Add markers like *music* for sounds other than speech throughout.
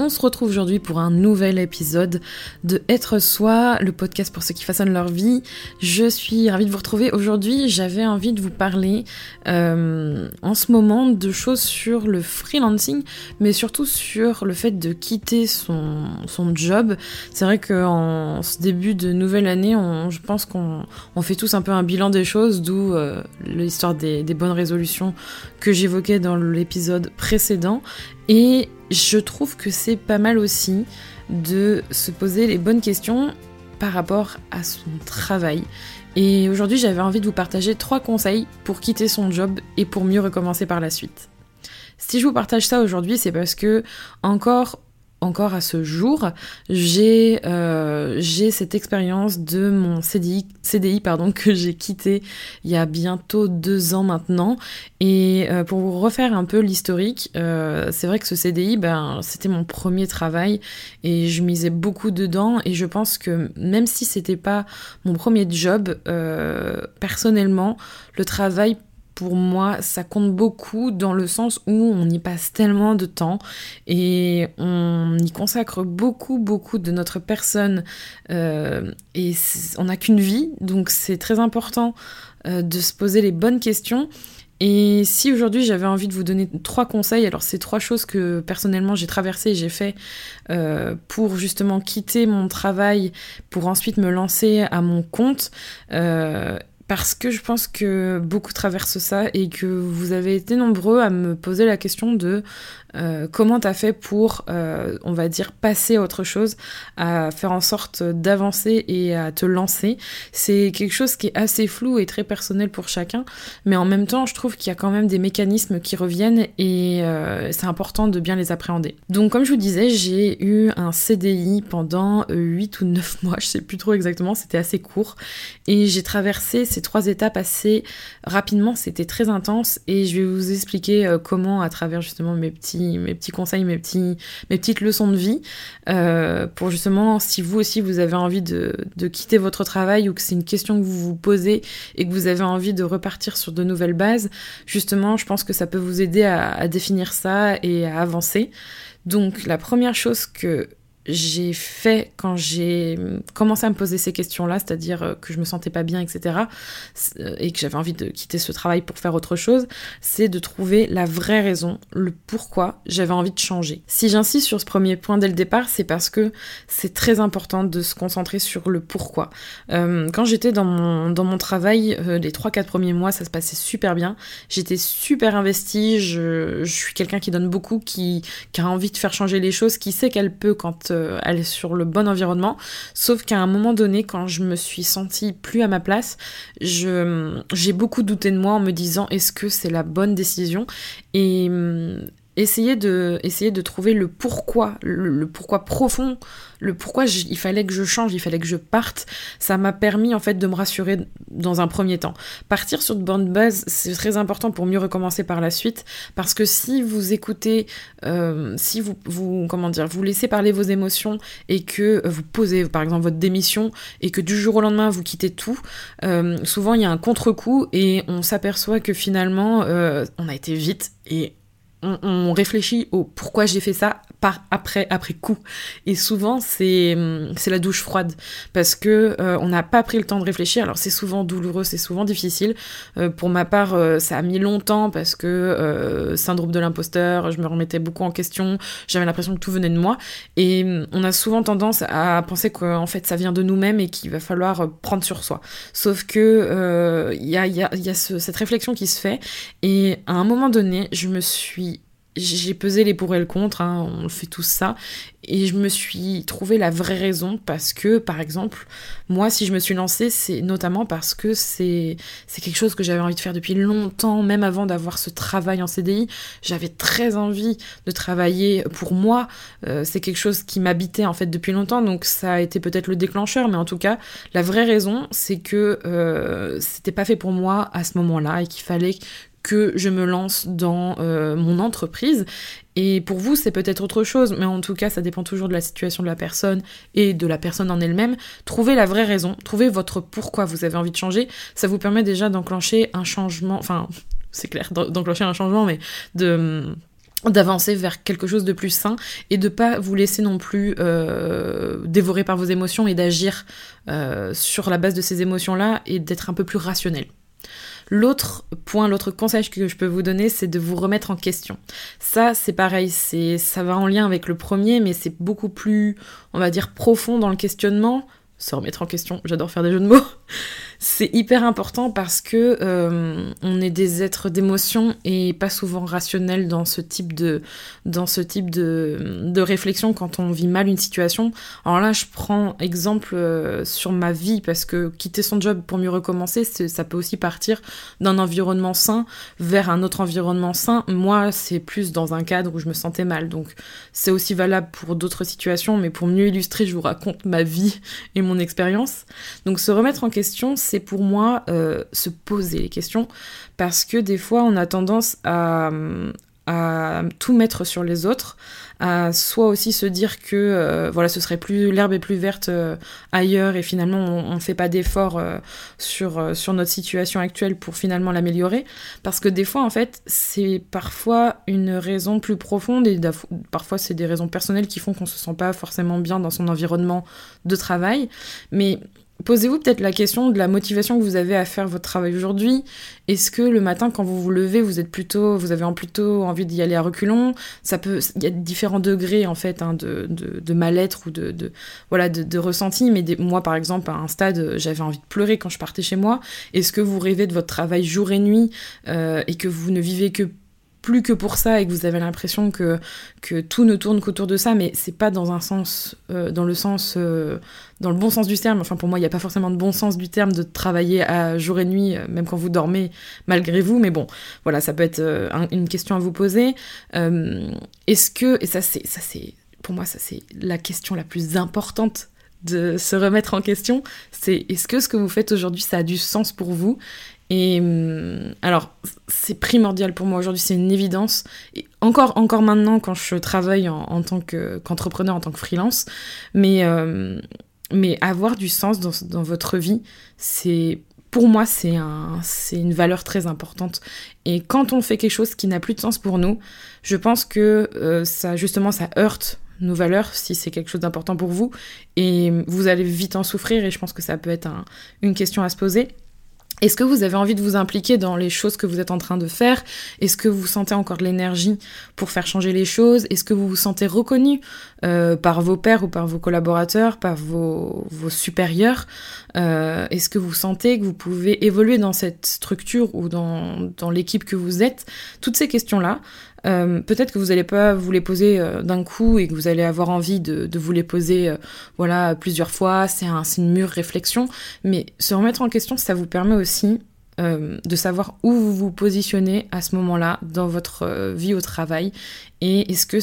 On se retrouve aujourd'hui pour un nouvel épisode de Être Soi, le podcast pour ceux qui façonnent leur vie. Je suis ravie de vous retrouver aujourd'hui. J'avais envie de vous parler euh, en ce moment de choses sur le freelancing, mais surtout sur le fait de quitter son, job. C'est vrai qu'en ce début de nouvelle année, je pense qu'on on fait tous un peu un bilan des choses, d'où euh, l'histoire des bonnes résolutions que j'évoquais dans l'épisode précédent. Et je trouve que c'est pas mal aussi de se poser les bonnes questions par rapport à son travail. Et aujourd'hui, j'avais envie de vous partager trois conseils pour quitter son job et pour mieux recommencer par la suite. Si je vous partage ça aujourd'hui, c'est parce que encore encore à ce jour, j'ai euh, cette expérience de mon CDI, CDI pardon, *laughs* que j'ai quitté il y a bientôt deux ans maintenant. Et euh, pour vous refaire un peu l'historique, euh, c'est vrai que ce CDI, ben, c'était mon premier travail et je misais beaucoup dedans. Et je pense que même si c'était pas mon premier job, euh, personnellement, le travail pour moi, ça compte beaucoup dans le sens où on y passe tellement de temps et on y consacre beaucoup, beaucoup de notre personne euh, et on n'a qu'une vie, donc c'est très important euh, de se poser les bonnes questions. Et si aujourd'hui j'avais envie de vous donner trois conseils, alors c'est trois choses que personnellement j'ai traversées et j'ai fait euh, pour justement quitter mon travail, pour ensuite me lancer à mon compte parce que je pense que beaucoup traversent ça et que vous avez été nombreux à me poser la question de euh, comment t'as fait pour, euh, on va dire, passer à autre chose, à faire en sorte d'avancer et à te lancer? C'est quelque chose qui est assez flou et très personnel pour chacun, mais en même temps, je trouve qu'il y a quand même des mécanismes qui reviennent et euh, c'est important de bien les appréhender. Donc, comme je vous disais, j'ai eu un CDI pendant 8 ou 9 *laughs* mois, je sais plus trop exactement, c'était assez court, et j'ai traversé ces trois étapes assez rapidement, c'était très intense, et je vais vous expliquer comment, à travers justement mes petits mes petits conseils, mes, petites leçons de vie, euh, pour justement, si vous aussi vous avez envie de, quitter votre travail ou que c'est une question que vous vous posez et que vous avez envie de repartir sur de nouvelles bases, justement, je pense que ça peut vous aider à définir ça et à avancer. Donc la première chose que j'ai fait quand j'ai commencé à me poser ces questions-là, c'est-à-dire euh, que je me sentais pas bien, etc., euh, et que j'avais envie de quitter ce travail pour faire autre chose, c'est de trouver la vraie raison, le pourquoi j'avais envie de changer. Si j'insiste sur ce premier point dès le départ, c'est parce que c'est très important de se concentrer sur le pourquoi. Euh, quand j'étais dans mon, dans mon travail, les 3-4 premiers mois, ça se passait super bien. J'étais super investie, je, je suis quelqu'un qui donne beaucoup, qui, qui a envie de faire changer les choses, qui sait qu'elle peut quand elle est sur le bon environnement. Sauf qu'à un moment donné, quand je me suis sentie plus à ma place, j'ai beaucoup douté de moi en me disant est-ce que c'est la bonne décision? Et hum, essayer de, essayer de trouver le pourquoi, le, pourquoi profond, le pourquoi il fallait que je change, il fallait que je parte, ça m'a permis en fait de me rassurer dans un premier temps. Partir sur de bonnes bases, c'est très important pour mieux recommencer par la suite, parce que si vous écoutez, euh, si vous, vous, comment dire, vous laissez parler vos émotions et que vous posez par exemple votre démission et que du jour au lendemain vous quittez tout, euh, souvent il y a un contre-coup et on s'aperçoit que finalement euh, on a été vite et on, réfléchit au pourquoi j'ai fait ça par après après coup. Et souvent c'est c'est la douche froide. Parce que euh, on n'a pas pris le temps de réfléchir. Alors c'est souvent douloureux c'est souvent difficile. Euh, pour ma part euh, ça a mis longtemps parce que syndrome de l'imposteur je me remettais beaucoup en question. J'avais l'impression que tout venait de moi. Et on a souvent tendance à penser qu'en fait ça vient de nous-mêmes et qu'il va falloir prendre sur soi. Sauf que il y a, a, y a cette réflexion qui se fait. Et à un moment donné je me suis j'ai pesé les pour et le contre, hein, on fait tout ça, et je me suis trouvé la vraie raison parce que, par exemple, moi, si je me suis lancée, c'est notamment parce que c'est quelque chose que j'avais envie de faire depuis longtemps, même avant d'avoir ce travail en CDI. J'avais très envie de travailler pour moi. Euh, c'est quelque chose qui m'habitait en fait depuis longtemps, donc ça a été peut-être le déclencheur, mais en tout cas, la vraie raison, c'est que euh, c'était pas fait pour moi à ce moment-là et qu'il fallait que je me lance dans euh, mon entreprise. Et pour vous, c'est peut-être autre chose, mais en tout cas, ça dépend toujours de la situation de la personne et de la personne en elle-même. Trouvez la vraie raison, trouvez votre pourquoi vous avez envie de changer. Ça vous permet déjà d'enclencher un changement, enfin, *laughs* c'est clair, d'enclencher un changement, mais de d'avancer vers quelque chose de plus sain et de pas vous laisser non plus euh, dévorer par vos émotions et d'agir euh, sur la base de ces émotions là et d'être un peu plus rationnel. L'autre point, l'autre conseil que je peux vous donner, c'est de vous remettre en question. Ça, c'est pareil, c'est ça va en lien avec le premier, mais c'est beaucoup plus, on va dire, profond dans le questionnement. Se remettre en question, j'adore faire des jeux de mots c'est hyper important parce que euh, on est des êtres d'émotion et pas souvent rationnels dans ce type de dans ce type de, de réflexion quand on vit mal une situation. Alors là, je prends exemple euh, sur ma vie parce que quitter son job pour mieux recommencer, ça peut aussi partir d'un environnement sain vers un autre environnement sain. Moi, c'est plus dans un cadre où je me sentais mal, donc c'est aussi valable pour d'autres situations, mais pour mieux illustrer, je vous raconte ma vie et mon expérience. Donc se remettre en question, c'est pour moi euh, se poser les questions parce que des fois on a tendance à, à tout mettre sur les autres, à soit aussi se dire que euh, voilà ce serait plus l'herbe est plus verte euh, ailleurs et finalement on, ne fait pas d'effort sur sur notre situation actuelle pour finalement l'améliorer. Parce que des fois en fait c'est parfois une raison plus profonde et parfois c'est des raisons personnelles qui font qu'on se sent pas forcément bien dans son environnement de travail. Mais Posez-vous peut-être la question de la motivation que vous avez à faire votre travail aujourd'hui. Est-ce que le matin, quand vous vous levez, vous êtes plutôt, vous avez plutôt envie d'y aller à reculons? Ça peut, il y a différents degrés en fait hein, de, de, mal-être ou de, de voilà de, ressenti. Mais moi, par exemple, à un stade, j'avais envie de pleurer quand je partais chez moi. Est-ce que vous rêvez de votre travail jour et nuit euh, et que vous ne vivez que plus que pour ça et que vous avez l'impression que, tout ne tourne qu'autour de ça, mais c'est pas dans un sens, euh, dans le sens, euh, dans le bon sens du terme. Enfin, pour moi, il n'y a pas forcément de bon sens du terme de travailler à jour et nuit, euh, même quand vous dormez, malgré vous. Mais bon, voilà, ça peut être une question à vous poser. Est-ce que, et ça, c'est, ça, c'est, pour moi, ça, c'est la question la plus importante de se remettre en question, c'est est-ce que ce que vous faites aujourd'hui, ça a du sens pour vous? Et hum, alors, c'est primordial pour moi aujourd'hui, c'est une évidence. Encore, encore maintenant, quand je travaille en, tant qu'entrepreneur, en tant que freelance, mais, euh, mais avoir du sens dans, dans votre vie, c'est pour moi, c'est un, une valeur très importante. Et quand on fait quelque chose qui n'a plus de sens pour nous, je pense que euh, ça, justement, ça heurte nos valeurs si c'est quelque chose d'important pour vous. Et vous allez vite en souffrir. Et je pense que ça peut être une question à se poser. Est-ce que vous avez envie de vous impliquer dans les choses que vous êtes en train de faire? Est-ce que vous sentez encore de l'énergie pour faire changer les choses? Est-ce que vous vous sentez reconnu euh, par vos pairs ou par vos collaborateurs, par vos, supérieurs? Euh, Est-ce que vous sentez que vous pouvez évoluer dans cette structure ou dans, dans l'équipe que vous êtes? Toutes ces questions-là, euh, peut-être que vous n'allez pas vous les poser euh, d'un coup et que vous allez avoir envie de, vous les poser euh, voilà plusieurs fois. C'est un, une mûre réflexion, mais se remettre en question, ça vous permet aussi de savoir où vous vous positionnez à ce moment-là dans votre vie au travail et est-ce que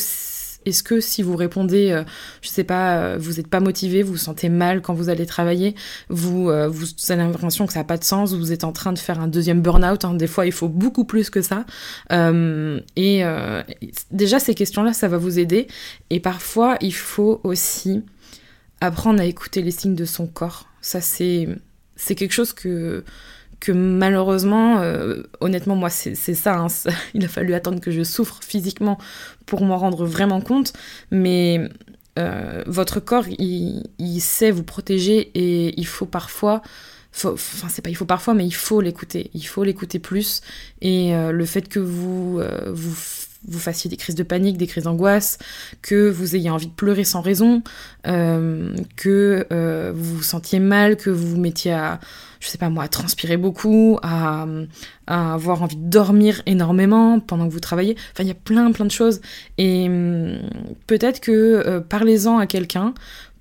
est-ce que si vous répondez, euh, je sais pas, euh, vous n'êtes pas motivé, vous vous sentez mal quand vous allez travailler, vous, euh, avez l'impression que ça n'a pas de sens, vous êtes en train de faire un deuxième burn-out, hein, des fois il faut beaucoup plus que ça. et déjà ces questions-là, ça va vous aider. Et parfois, il faut aussi apprendre à écouter les signes de son corps. Ça, c'est quelque chose que que malheureusement, euh, honnêtement, moi, c'est ça, hein, *laughs* Il a fallu attendre que je souffre physiquement pour m'en rendre vraiment compte. Mais euh, votre corps, il, sait vous protéger et il faut parfois. Enfin, c'est pas il faut parfois, mais il faut l'écouter. Il faut l'écouter plus. Et euh, le fait que vous, vous vous fassiez des crises de panique, des crises d'angoisse, que vous ayez envie de pleurer sans raison, que vous vous sentiez mal, que vous vous mettiez à, je sais pas moi, à transpirer beaucoup, à, avoir envie de dormir énormément pendant que vous travaillez. Enfin, il y a plein, plein de choses. Et hum, peut-être que euh, parlez-en à quelqu'un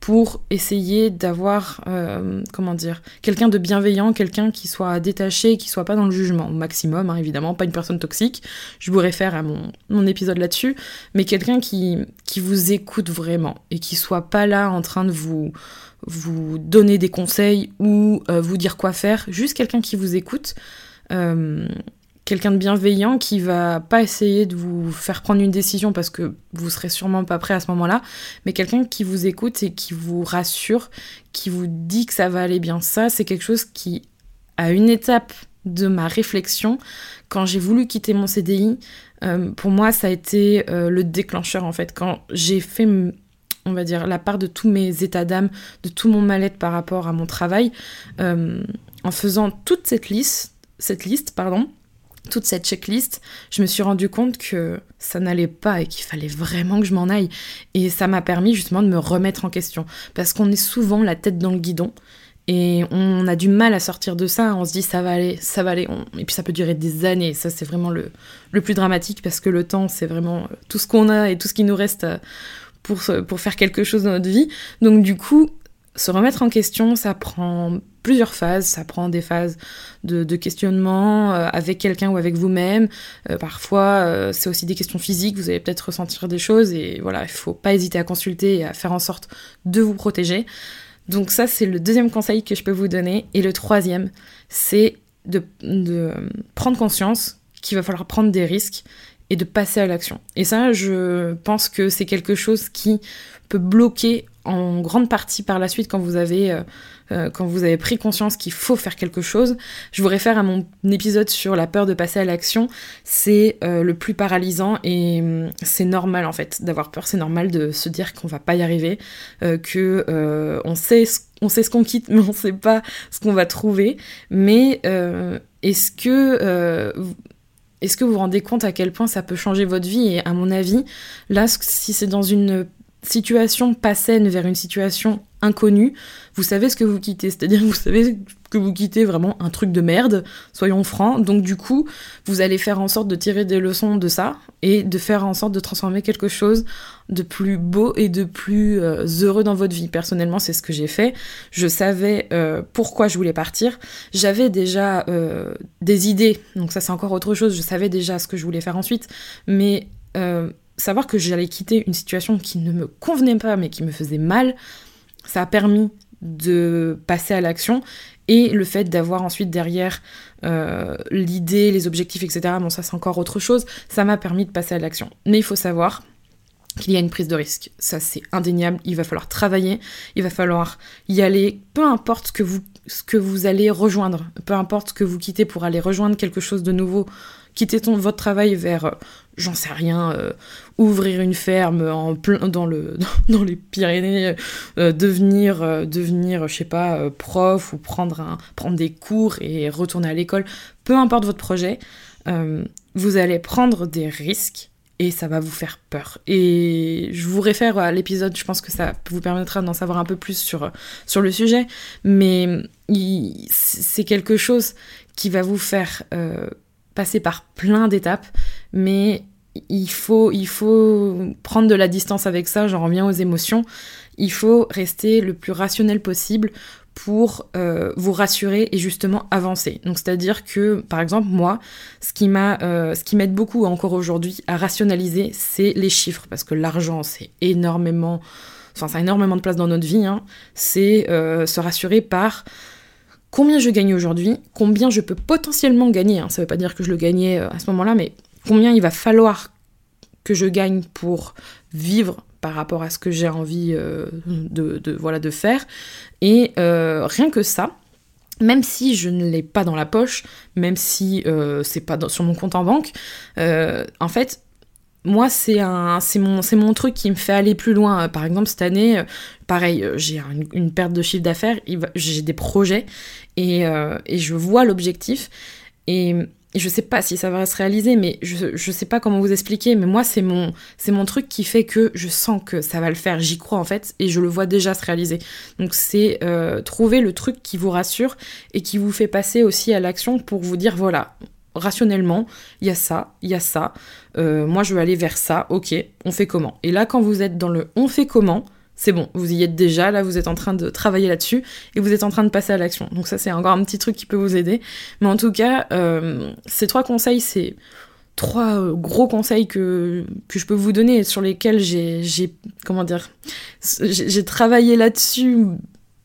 pour essayer d'avoir, euh, comment dire, quelqu'un de bienveillant, quelqu'un qui soit détaché, qui soit pas dans le jugement, au maximum, hein, évidemment, pas une personne toxique. Je vous réfère à mon, mon épisode là-dessus, mais quelqu'un qui, qui vous écoute vraiment et qui soit pas là en train de vous vous donner des conseils ou euh, vous dire quoi faire, juste quelqu'un qui vous écoute, euh, quelqu'un de bienveillant qui va pas essayer de vous faire prendre une décision parce que vous serez sûrement pas prêt à ce moment-là, mais quelqu'un qui vous écoute et qui vous rassure, qui vous dit que ça va aller bien. Ça, c'est quelque chose qui, à une étape de ma réflexion quand j'ai voulu quitter mon CDI. Euh, pour moi, ça a été euh, le déclencheur en fait. Quand j'ai fait, on va dire, la part de tous mes états d'âme, de tout mon mal-être par rapport à mon travail, euh, en faisant toute cette liste, cette liste, pardon, toute cette checklist, je me suis rendu compte que ça n'allait pas et qu'il fallait vraiment que je m'en aille. Et ça m'a permis justement de me remettre en question. Parce qu'on est souvent la tête dans le guidon et on a du mal à sortir de ça, on se dit ça va aller, ça va aller, et puis ça peut durer des années, ça c'est vraiment le, le, plus dramatique parce que le temps c'est vraiment euh, tout ce qu'on a et tout ce qui nous reste euh, pour, pour faire quelque chose dans notre vie. Donc du coup, se remettre en question, ça prend plusieurs phases, ça prend des phases de, de questionnement euh, avec quelqu'un ou avec vous-même, parfois c'est aussi des questions physiques, vous allez peut-être ressentir des choses et voilà, il faut pas hésiter à consulter et à faire en sorte de vous protéger. Donc ça, c'est le deuxième conseil que je peux vous donner. Et le troisième, c'est de, prendre conscience qu'il va falloir prendre des risques et de passer à l'action. Et ça, je pense que c'est quelque chose qui peut bloquer en grande partie par la suite quand vous avez, euh, euh, quand vous avez pris conscience qu'il faut faire quelque chose. Je vous réfère à mon épisode sur la peur de passer à l'action. C'est euh, le plus paralysant et hum, c'est normal en fait d'avoir peur. C'est normal de se dire qu'on va pas y arriver, que on sait ce on sait ce qu'on quitte, *laughs* mais on sait pas ce qu'on va trouver. Mais est-ce que est-ce que vous vous rendez compte à quel point ça peut changer votre vie? Et à mon avis, là, si c'est dans une situation pas saine vers une situation inconnue, vous savez ce que vous quittez. C'est-à-dire vous savez que vous quittez vraiment un truc de merde, soyons francs. Donc du coup, vous allez faire en sorte de tirer des leçons de ça et de faire en sorte de transformer quelque chose de plus beau et de plus euh, heureux dans votre vie. Personnellement, c'est ce que j'ai fait. Je savais euh, pourquoi je voulais partir. J'avais déjà euh, des idées, donc ça c'est encore autre chose. Je savais déjà ce que je voulais faire ensuite, mais savoir que j'allais quitter une situation qui ne me convenait pas mais qui me faisait mal, ça a permis de passer à l'action et le fait d'avoir ensuite derrière euh, l'idée, les objectifs, etc. Bon ça c'est encore autre chose, ça m'a permis de passer à l'action. Mais il faut savoir qu'il y a une prise de risque. Ça, c'est indéniable. Il va falloir travailler, il va falloir y aller, peu importe que vous, ce que vous allez rejoindre, peu importe ce que vous quittez pour aller rejoindre quelque chose de nouveau, quitter ton, votre travail vers, euh, j'en sais rien, euh, ouvrir une ferme en plein dans le *laughs* dans les Pyrénées, euh, devenir devenir je sais pas prof ou prendre des cours et retourner à l'école, peu importe votre projet, vous allez prendre des risques et ça va vous faire peur. Et je vous réfère à l'épisode, je pense que ça vous permettra d'en savoir un peu plus sur, sur le sujet, mais c'est quelque chose qui va vous faire passer par plein d'étapes, mais il faut, il faut prendre de la distance avec ça, j'en reviens aux émotions. Il faut rester le plus rationnel possible pour euh, vous rassurer et justement avancer. Donc c'est-à-dire que par exemple moi, ce qui m'a, euh, ce qui m'aide beaucoup encore aujourd'hui à rationaliser, c'est les chiffres parce que l'argent c'est énormément, enfin ça a énormément de place dans notre vie. Hein. C'est euh, se rassurer par combien je gagne aujourd'hui, combien je peux potentiellement gagner, hein. ça ne veut pas dire que je le gagnais euh, à ce moment-là, mais combien il va falloir que je gagne pour vivre par rapport à ce que j'ai envie euh, de, voilà, de faire. Et euh, rien que ça, même si je ne l'ai pas dans la poche, même si c'est pas sur mon compte en banque, en fait, moi, c'est un, c'est mon, truc qui me fait aller plus loin. Par exemple, cette année, euh, pareil, euh, j'ai une, perte de chiffre d'affaires, j'ai des projets et, euh, et je vois l'objectif et, je sais pas si ça va se réaliser, mais je, je sais pas comment vous expliquer, mais moi, c'est mon, c'est mon truc qui fait que je sens que ça va le faire. J'y crois en fait et je le vois déjà se réaliser. Donc, c'est trouver le truc qui vous rassure et qui vous fait passer aussi à l'action pour vous dire voilà, rationnellement, il y a ça, il y a ça, euh, moi je veux aller vers ça, ok, on fait comment? Et là, quand vous êtes dans le on fait comment, c'est bon, vous y êtes déjà, là vous êtes en train de travailler là-dessus et vous êtes en train de passer à l'action. Donc ça c'est encore un petit truc qui peut vous aider. Mais en tout cas, euh, ces trois conseils, c'est trois euh, gros conseils que, que je peux vous donner sur lesquels j'ai, comment dire, j'ai travaillé là-dessus,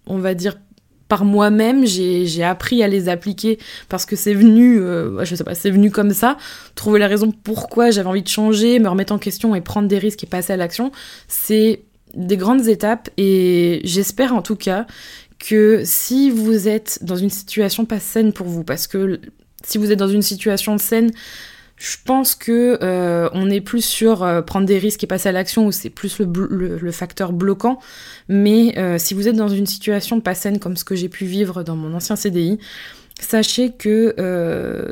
on va dire par moi-même, j'ai appris à les appliquer parce que c'est venu, euh, je sais pas, c'est venu comme ça. Trouver la raison pourquoi j'avais envie de changer, me remettre en question et prendre des risques et passer à l'action, c'est des grandes étapes et j'espère en tout cas que si vous êtes dans une situation pas saine pour vous, parce que Si vous êtes dans une situation saine, je pense que euh, on est plus sur euh, prendre des risques et passer à l'action où c'est plus le, facteur bloquant. Mais euh, si vous êtes dans une situation pas saine comme ce que j'ai pu vivre dans mon ancien CDI, Sachez que,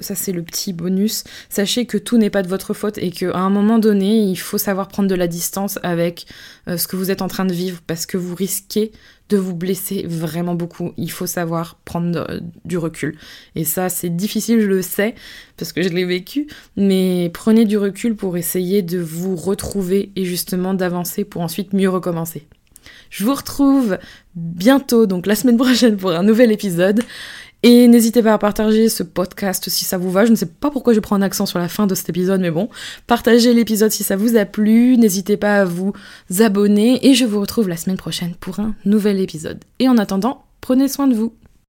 ça c'est le petit bonus, sachez que tout n'est pas de votre faute et qu'à un moment donné, il faut savoir prendre de la distance avec ce que vous êtes en train de vivre parce que vous risquez de vous blesser vraiment beaucoup. Il faut savoir prendre du recul. Et ça, c'est difficile, je le sais, parce que je l'ai vécu, mais prenez du recul pour essayer de vous retrouver et justement d'avancer pour ensuite mieux recommencer. Je vous retrouve bientôt, donc la semaine *laughs* prochaine, pour un nouvel épisode. Et n'hésitez pas à partager ce podcast si ça vous va. Je ne sais pas pourquoi je prends un accent sur la fin de cet épisode, mais bon, partagez l'épisode si ça vous a plu. N'hésitez pas à vous abonner et je vous retrouve la semaine prochaine pour un nouvel épisode. Et en attendant, prenez soin de vous.